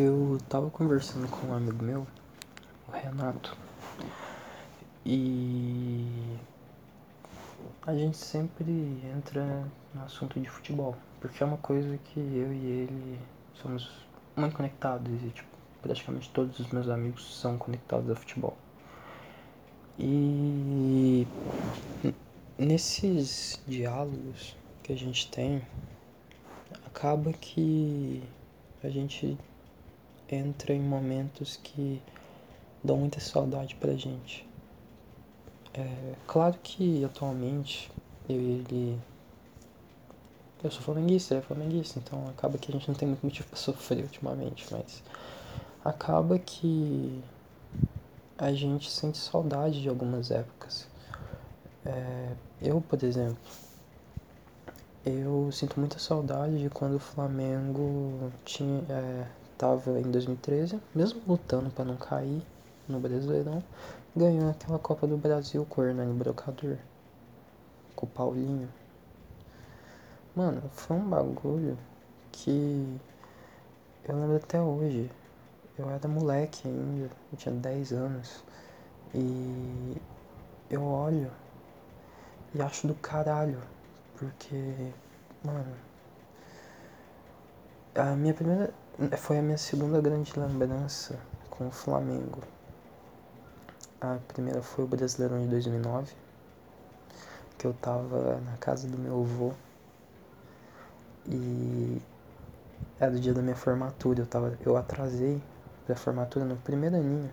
Eu tava conversando com um amigo meu, o Renato, e a gente sempre entra no assunto de futebol, porque é uma coisa que eu e ele somos muito conectados e tipo, praticamente todos os meus amigos são conectados a futebol. E nesses diálogos que a gente tem, acaba que a gente entra em momentos que dão muita saudade pra gente. É, claro que atualmente eu e ele. Eu sou flamenguista, ele é flamenguista, então acaba que a gente não tem muito motivo pra sofrer ultimamente, mas acaba que a gente sente saudade de algumas épocas. É, eu, por exemplo, eu sinto muita saudade de quando o Flamengo tinha, é, tava em 2013, mesmo lutando para não cair no Brasileirão, ganhou aquela Copa do Brasil com o Hernani Brocador, com o Paulinho. Mano, foi um bagulho que eu lembro até hoje. Eu era moleque ainda, eu tinha 10 anos. E eu olho e acho do caralho, porque, mano, a minha primeira foi a minha segunda grande lembrança com o Flamengo. A primeira foi o Brasileirão de 2009, que eu tava na casa do meu avô e era o dia da minha formatura. Eu, tava, eu atrasei pra formatura no primeiro aninho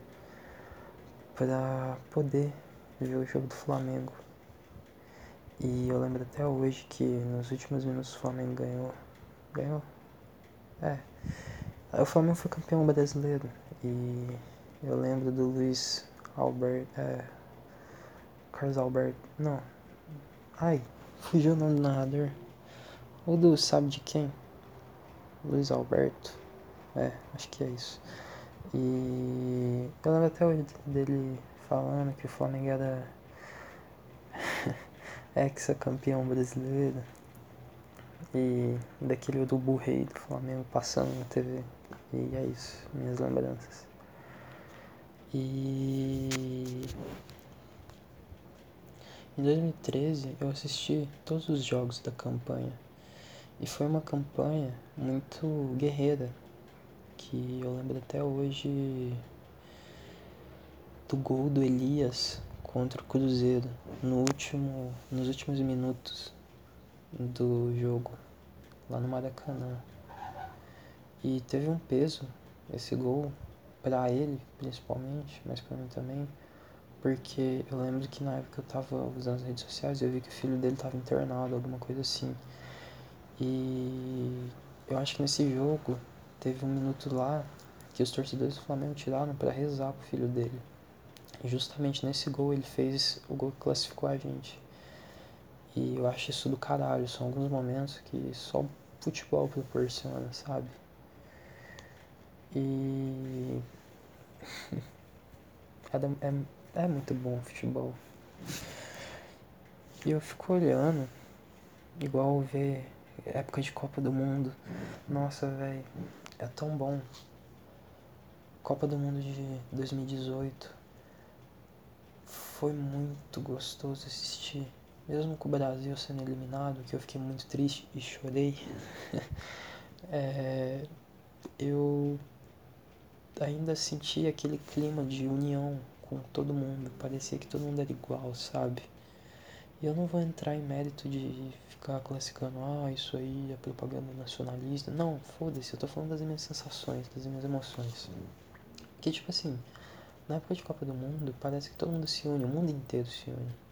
pra poder ver o jogo do Flamengo. E eu lembro até hoje que nos últimos minutos o Flamengo ganhou. Ganhou? É. Aí o Flamengo foi campeão brasileiro e eu lembro do Luiz Albert. É, Carlos Alberto. Não. Ai, fugiu o nome do narrador. O do sabe de quem? Luiz Alberto. É, acho que é isso. E eu lembro até hoje dele falando que o Flamengo era ex-campeão brasileiro. E daquele urubu rei do Flamengo passando na TV. E é isso, minhas lembranças. E em 2013 eu assisti todos os jogos da campanha. E foi uma campanha muito guerreira, que eu lembro até hoje do gol do Elias contra o Cruzeiro no último, nos últimos minutos do jogo lá no Maracanã. E teve um peso esse gol para ele, principalmente, mas para mim também, porque eu lembro que na época eu tava usando as redes sociais e eu vi que o filho dele tava internado, alguma coisa assim. E eu acho que nesse jogo teve um minuto lá que os torcedores do Flamengo tiraram para rezar pro filho dele. E justamente nesse gol ele fez o gol que classificou a gente. E eu acho isso do caralho. São alguns momentos que só o futebol proporciona, sabe? E. é, é, muito bom o futebol. E eu fico olhando, igual ver época de Copa do Mundo. Nossa, velho, é tão bom. Copa do Mundo de 2018. Foi muito gostoso assistir. Mesmo com o Brasil sendo eliminado, que eu fiquei muito triste e chorei. é, eu ainda senti aquele clima de união com todo mundo. Parecia que todo mundo era igual, sabe? E eu não vou entrar em mérito de ficar classificando, ah, isso aí é propaganda nacionalista. Não, foda-se, eu tô falando das minhas sensações, das minhas emoções. Que tipo assim, na época de Copa do Mundo, parece que todo mundo se une, o mundo inteiro se une.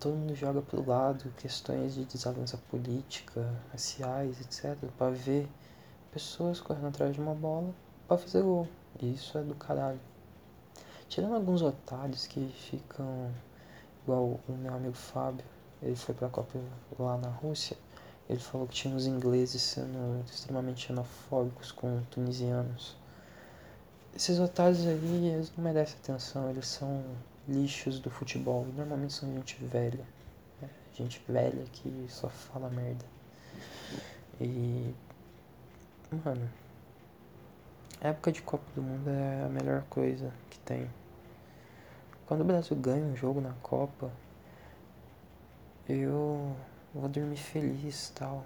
Todo mundo joga pro lado questões de desavença política, raciais, etc, para ver pessoas correndo atrás de uma bola para fazer gol. Isso é do caralho. Tirando alguns otários que ficam igual o meu amigo Fábio, ele foi pra Copa lá na Rússia, ele falou que tinha os ingleses sendo extremamente xenofóbicos com tunisianos. Esses otários aí, eles não merecem atenção, eles são lixos do futebol. Normalmente são gente velha. Né? Gente velha que só fala merda. E. Mano, Época de Copa do Mundo é a melhor coisa que tem. Quando o Brasil ganha um jogo na Copa, eu vou dormir feliz tal.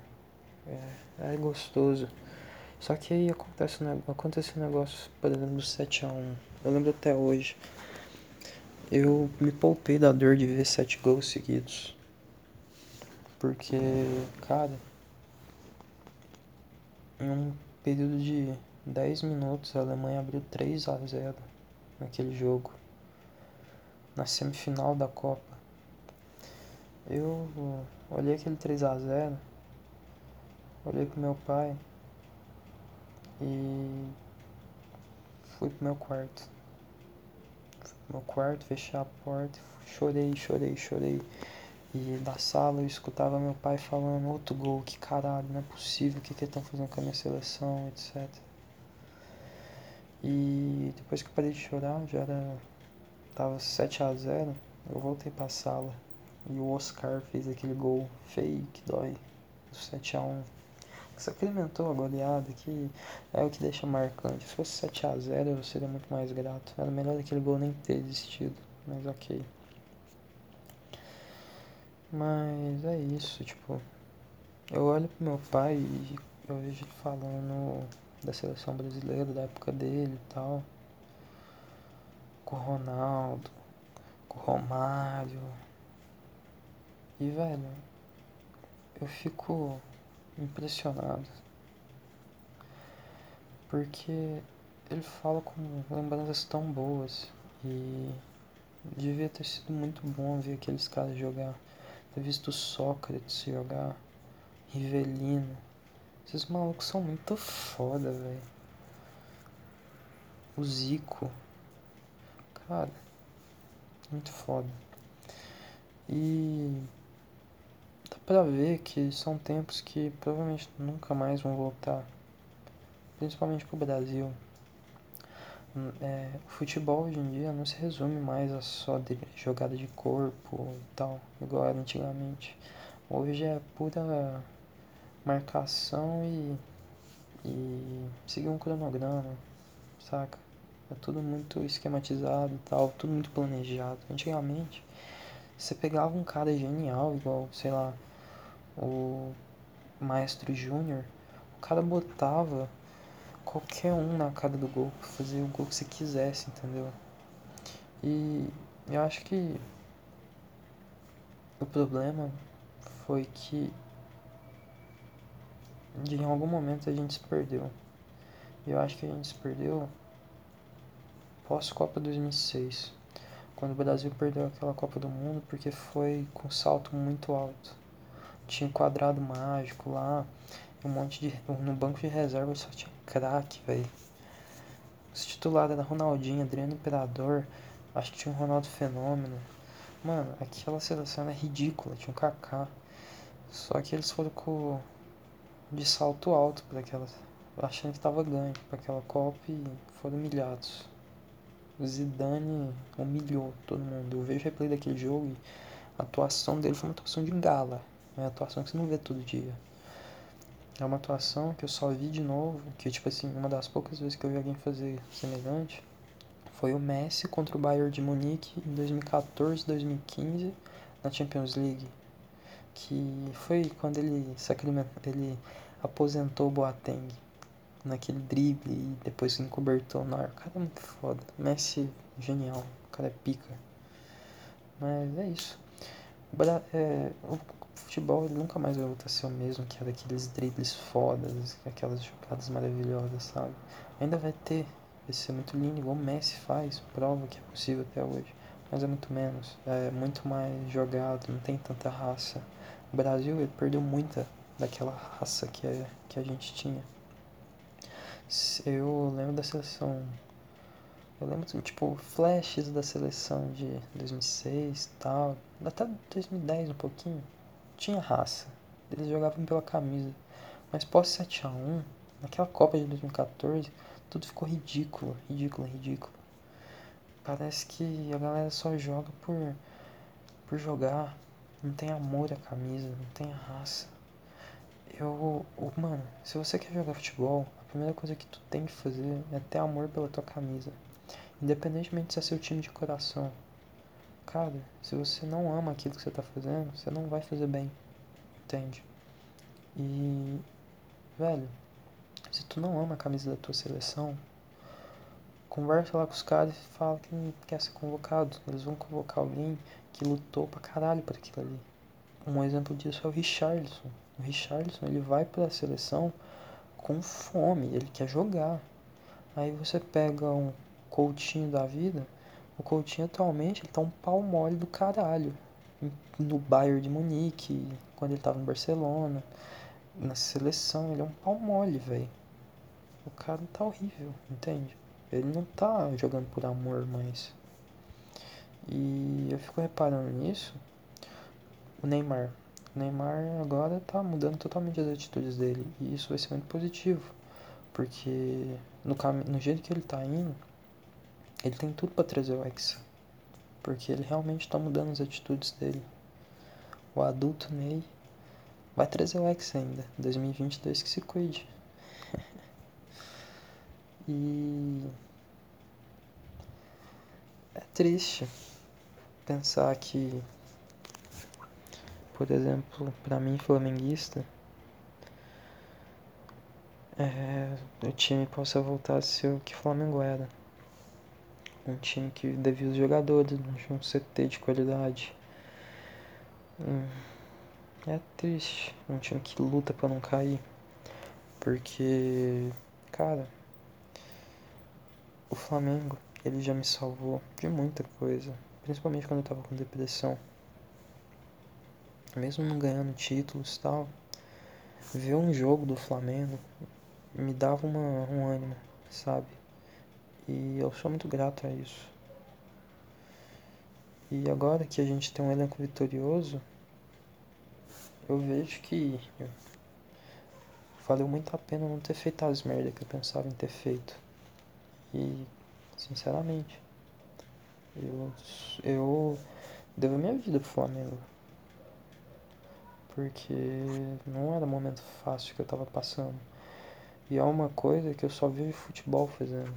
É, é gostoso. Só que aí acontece, acontece um negócio, por exemplo, do 7x1. Eu lembro até hoje. Eu me poupei da dor de ver sete gols seguidos. Porque, cara, em um período de 10 minutos a Alemanha abriu 3 a 0 naquele jogo. Na semifinal da Copa. Eu olhei aquele 3 a 0 olhei pro meu pai e fui pro meu quarto. Fui pro meu quarto, fechei a porta, chorei, chorei, chorei. E da sala eu escutava meu pai falando outro gol, que caralho, não é possível, o que que estão fazendo com a minha seleção, etc. E depois que eu parei de chorar, já era. tava 7 a 0 eu voltei pra sala. E o Oscar fez aquele gol feio que dói, do 7 a 1 Sacramentou a goleada, que é o que deixa marcante. Se fosse 7 a 0 eu seria muito mais grato. Era melhor aquele gol nem ter existido, mas ok. Mas é isso, tipo, eu olho pro meu pai e eu vejo ele falando da seleção brasileira, da época dele e tal. Com o Ronaldo, com o Romário. E velho, eu fico impressionado. Porque ele fala com lembranças tão boas e devia ter sido muito bom ver aqueles caras jogar ter visto Sócrates jogar, Rivelino. Esses malucos são muito foda, velho. O Zico. Cara, muito foda. E dá pra ver que são tempos que provavelmente nunca mais vão voltar. Principalmente pro Brasil. É, o futebol hoje em dia não se resume mais a só de jogada de corpo e tal, igual era antigamente. Hoje é pura marcação e, e seguir um cronograma, saca? É tudo muito esquematizado e tal, tudo muito planejado. Antigamente, você pegava um cara genial, igual, sei lá, o Maestro Júnior, o cara botava qualquer um na cara do gol, fazer o gol que você quisesse, entendeu? E eu acho que o problema foi que de em algum momento a gente se perdeu. Eu acho que a gente se perdeu pós-Copa 2006, quando o Brasil perdeu aquela Copa do Mundo porque foi com salto muito alto. Tinha um quadrado mágico lá, um monte de. No banco de reserva só tinha craque, velho. Os titulares era Ronaldinho, Adriano Imperador, acho que tinha um Ronaldo Fenômeno. Mano, aquela seleção era ridícula, tinha um Kaká. Só que eles foram com de salto alto para aquela achando que tava ganho para aquela Copa e foram humilhados. O Zidane humilhou todo mundo. Eu vejo replay daquele jogo e a atuação dele foi uma atuação de gala. É uma atuação que você não vê todo dia. É uma atuação que eu só vi de novo, que tipo assim, uma das poucas vezes que eu vi alguém fazer semelhante foi o Messi contra o Bayern de Munique em 2014, 2015 na Champions League, que foi quando ele ele aposentou o Boateng naquele drible e depois encobertou na ar. Cara, é muito foda. Messi, genial. O cara é pica. Mas é isso. O, é, o futebol ele nunca mais vai voltar a ser o mesmo que era aqueles dribles fodas, aquelas jogadas maravilhosas, sabe? Ainda vai ter, vai ser muito lindo, igual o Messi faz, prova que é possível até hoje. Mas é muito menos, é muito mais jogado, não tem tanta raça. O Brasil ele perdeu muita daquela raça que, é, que a gente tinha. Eu lembro da seleção. Eu lembro, tipo, flashes da seleção de 2006 e tal. Até 2010 um pouquinho tinha raça. Eles jogavam pela camisa. Mas pós 7 a 1 naquela Copa de 2014, tudo ficou ridículo, ridículo, ridículo. Parece que a galera só joga por, por jogar. Não tem amor à camisa, não tem raça. Eu, mano, se você quer jogar futebol, a primeira coisa que tu tem que fazer é ter amor pela tua camisa. Independentemente se é seu time de coração. Cara, se você não ama aquilo que você tá fazendo, você não vai fazer bem. Entende? E, velho, se tu não ama a camisa da tua seleção, conversa lá com os caras e fala que não quer ser convocado. Eles vão convocar alguém que lutou pra caralho por aquilo ali. Um exemplo disso é o Richarlison. O Richarlison, ele vai para a seleção com fome, ele quer jogar. Aí você pega um Coutinho da vida, o Coutinho atualmente ele tá um pau mole do caralho. No Bayern de Munique, quando ele tava no Barcelona, na seleção, ele é um pau mole, velho. O cara tá horrível, entende? Ele não tá jogando por amor mais. E eu fico reparando nisso. O Neymar. O Neymar agora tá mudando totalmente as atitudes dele. E isso vai ser muito positivo. Porque no, cam... no jeito que ele tá indo, ele tem tudo para trazer o Hexa. Porque ele realmente tá mudando as atitudes dele. O adulto Ney vai trazer o Hexa ainda. 2022 que se cuide. E é triste pensar que por exemplo, para mim flamenguista, é, o time possa voltar a ser o que Flamengo era. Um time que devia os jogadores, um CT de qualidade. Hum, é triste, um time que luta para não cair. Porque, cara, o Flamengo, ele já me salvou de muita coisa. Principalmente quando eu tava com depressão mesmo não ganhando títulos e tal, ver um jogo do Flamengo me dava uma, um ânimo, sabe? E eu sou muito grato a isso. E agora que a gente tem um elenco vitorioso, eu vejo que valeu muito a pena não ter feito as merdas que eu pensava em ter feito. E, sinceramente, eu, eu devo minha vida pro Flamengo porque não era um momento fácil que eu tava passando. E é uma coisa que eu só vi futebol fazendo.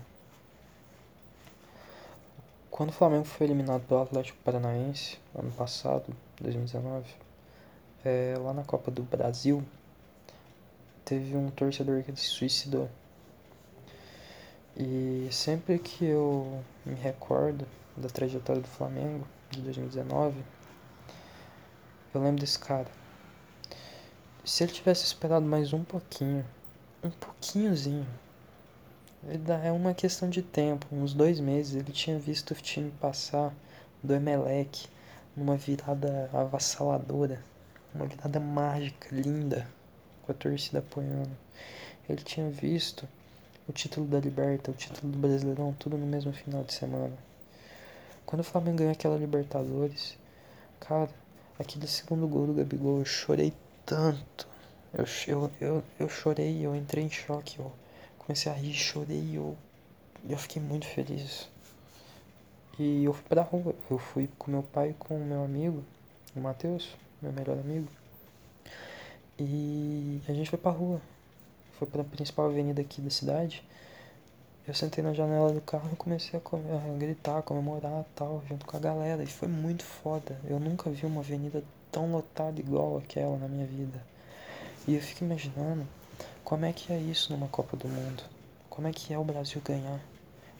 Quando o Flamengo foi eliminado pelo Atlético Paranaense, ano passado, 2019, é, lá na Copa do Brasil, teve um torcedor que se suicidou. E sempre que eu me recordo da trajetória do Flamengo de 2019, eu lembro desse cara. Se ele tivesse esperado mais um pouquinho, um pouquinhozinho, é uma questão de tempo, uns dois meses, ele tinha visto o time passar do Emelec numa virada avassaladora, uma virada mágica, linda, com a torcida apoiando. Ele tinha visto o título da Liberta, o título do Brasileirão, tudo no mesmo final de semana. Quando o Flamengo ganhou aquela Libertadores, cara, aquele segundo gol do Gabigol, eu chorei tanto. Eu, eu, eu, eu chorei, eu entrei em choque, eu comecei a rir, chorei, eu, eu fiquei muito feliz. E eu fui pra rua, eu fui com meu pai e com o meu amigo, o Matheus, meu melhor amigo. E a gente foi pra rua. Foi pra principal avenida aqui da cidade. Eu sentei na janela do carro e comecei a, comer, a gritar, comemorar tal, junto com a galera. E foi muito foda. Eu nunca vi uma avenida tão lotada igual aquela na minha vida. E eu fico imaginando como é que é isso numa Copa do Mundo. Como é que é o Brasil ganhar.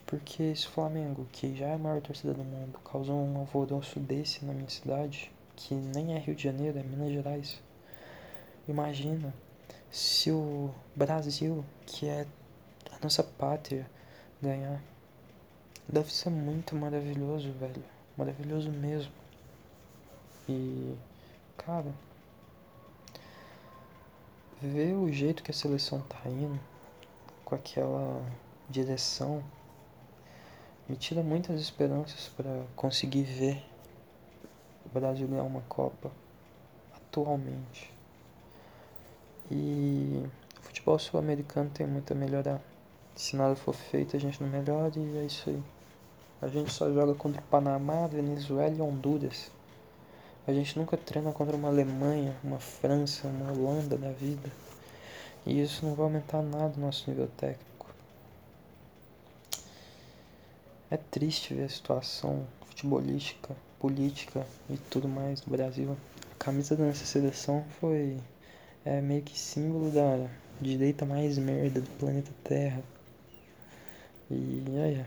Porque esse Flamengo, que já é a maior torcida do mundo, causou um alvoroço desse na minha cidade, que nem é Rio de Janeiro, é Minas Gerais. Imagina se o Brasil, que é a nossa pátria, ganhar. Deve ser muito maravilhoso, velho. Maravilhoso mesmo. E, cara, ver o jeito que a seleção tá indo, com aquela direção, me tira muitas esperanças para conseguir ver o Brasil ganhar uma Copa atualmente. E o futebol sul-americano tem muito a melhorar. Se nada for feito, a gente não melhora e é isso aí. A gente só joga contra o Panamá, Venezuela e Honduras. A gente nunca treina contra uma Alemanha, uma França, uma Holanda da vida. E isso não vai aumentar nada o nosso nível técnico. É triste ver a situação futebolística, política e tudo mais do Brasil. A camisa da nossa seleção foi é, meio que símbolo da direita mais merda do planeta Terra. E aí,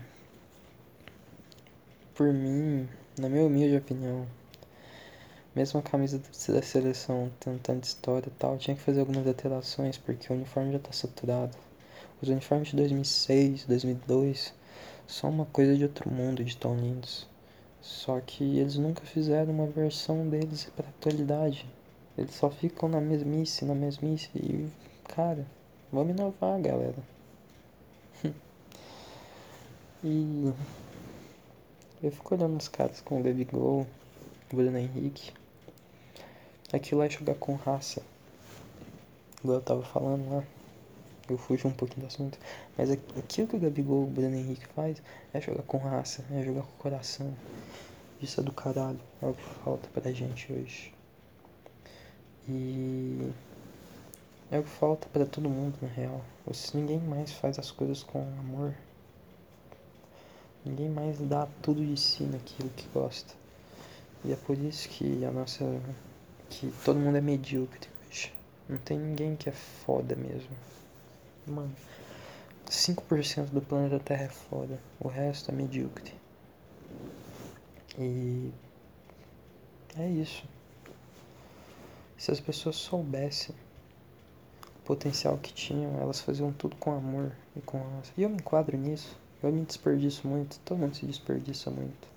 por mim, na minha humilde opinião, mesmo a camisa da seleção tendo tanta história e tal, tinha que fazer algumas alterações porque o uniforme já tá saturado. Os uniformes de 2006, 2002 são uma coisa de outro mundo de tão lindos. Só que eles nunca fizeram uma versão deles para atualidade. Eles só ficam na mesmice, na mesmice e, cara, vamos inovar, galera. e eu fico olhando os caras com o Gabigol, Bruno Henrique. Aquilo é jogar com raça. Igual eu tava falando lá. Eu fujo um pouquinho do assunto. Mas aquilo que o Gabigol, o Bruno Henrique faz é jogar com raça, é jogar com coração. Isso é do caralho. É o que falta pra gente hoje. E é o que falta para todo mundo na real. Se ninguém mais faz as coisas com amor. Ninguém mais dá tudo de si naquilo que gosta. E é por isso que a nossa que todo mundo é medíocre hoje. Não tem ninguém que é foda mesmo. Mano, 5% do planeta Terra é foda, o resto é medíocre. E é isso. Se as pessoas soubessem o potencial que tinham, elas faziam tudo com amor e com E eu me enquadro nisso. Eu me desperdiço muito, todo mundo se desperdiça muito.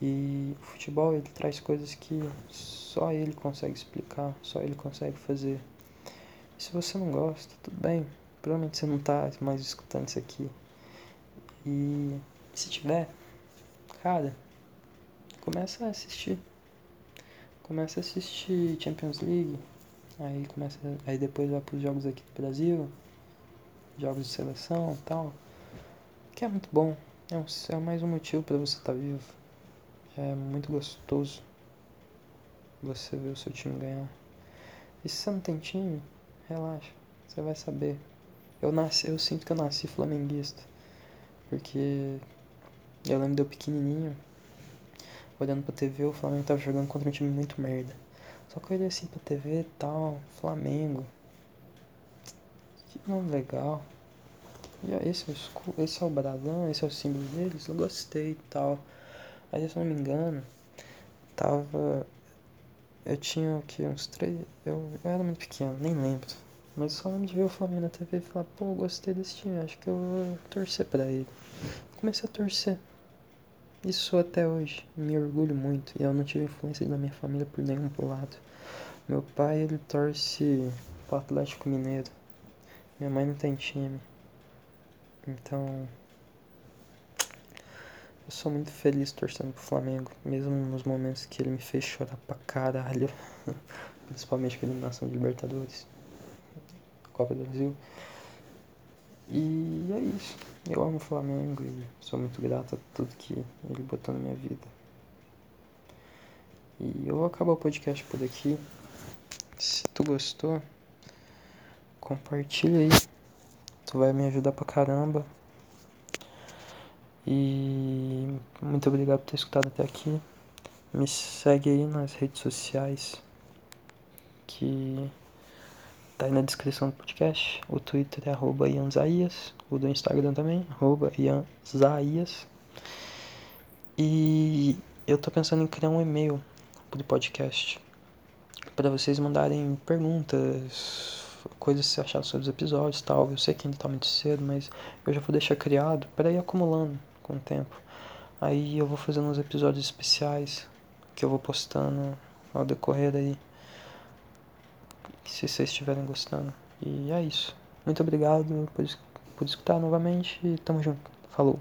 E o futebol ele traz coisas que só ele consegue explicar, só ele consegue fazer. E se você não gosta, tudo bem. Provavelmente você não tá mais escutando isso aqui. E se tiver, cara, começa a assistir. Começa a assistir Champions League. Aí começa. Aí depois vai pros jogos aqui do Brasil. Jogos de seleção e tal. Que é muito bom. É, um, é mais um motivo para você estar tá vivo. É muito gostoso você ver o seu time ganhar. E se você não tem time, relaxa, você vai saber. Eu nasci, eu sinto que eu nasci flamenguista. Porque eu lembro de eu pequenininho, olhando pra TV, o Flamengo tava jogando contra um time muito merda. Só que eu olhei assim pra TV e tal, Flamengo. Que nome legal. E esse é o esse é o brasão, esse é o símbolo deles, eu gostei e tal. Aí, se eu não me engano, tava. Eu tinha o que? Uns três. Eu, eu era muito pequeno, nem lembro. Mas só lembro de ver o Flamengo na TV e falar: pô, gostei desse time, acho que eu vou torcer pra ele. Comecei a torcer. Isso até hoje. Me orgulho muito. E eu não tive influência da minha família por nenhum lado. Meu pai, ele torce pro Atlético Mineiro. Minha mãe não tem time. Então, eu sou muito feliz torcendo pro Flamengo, mesmo nos momentos que ele me fez chorar pra caralho. Principalmente com a eliminação de Libertadores, Copa do Brasil. E é isso. Eu amo o Flamengo e sou muito grato a tudo que ele botou na minha vida. E eu vou acabar o podcast por aqui. Se tu gostou, compartilha aí. Tu vai me ajudar pra caramba. E muito obrigado por ter escutado até aqui. Me segue aí nas redes sociais que tá aí na descrição do podcast. O Twitter é arroba Ianzaias, o do Instagram também, arroba Ianzaias. E eu tô pensando em criar um e-mail pro podcast para vocês mandarem perguntas, coisas que você achar sobre os episódios tal. Eu sei que ainda tá muito cedo, mas eu já vou deixar criado para ir acumulando com o tempo. Aí eu vou fazendo uns episódios especiais que eu vou postando ao decorrer aí. Se vocês estiverem gostando. E é isso. Muito obrigado por, por escutar novamente e tamo junto. Falou.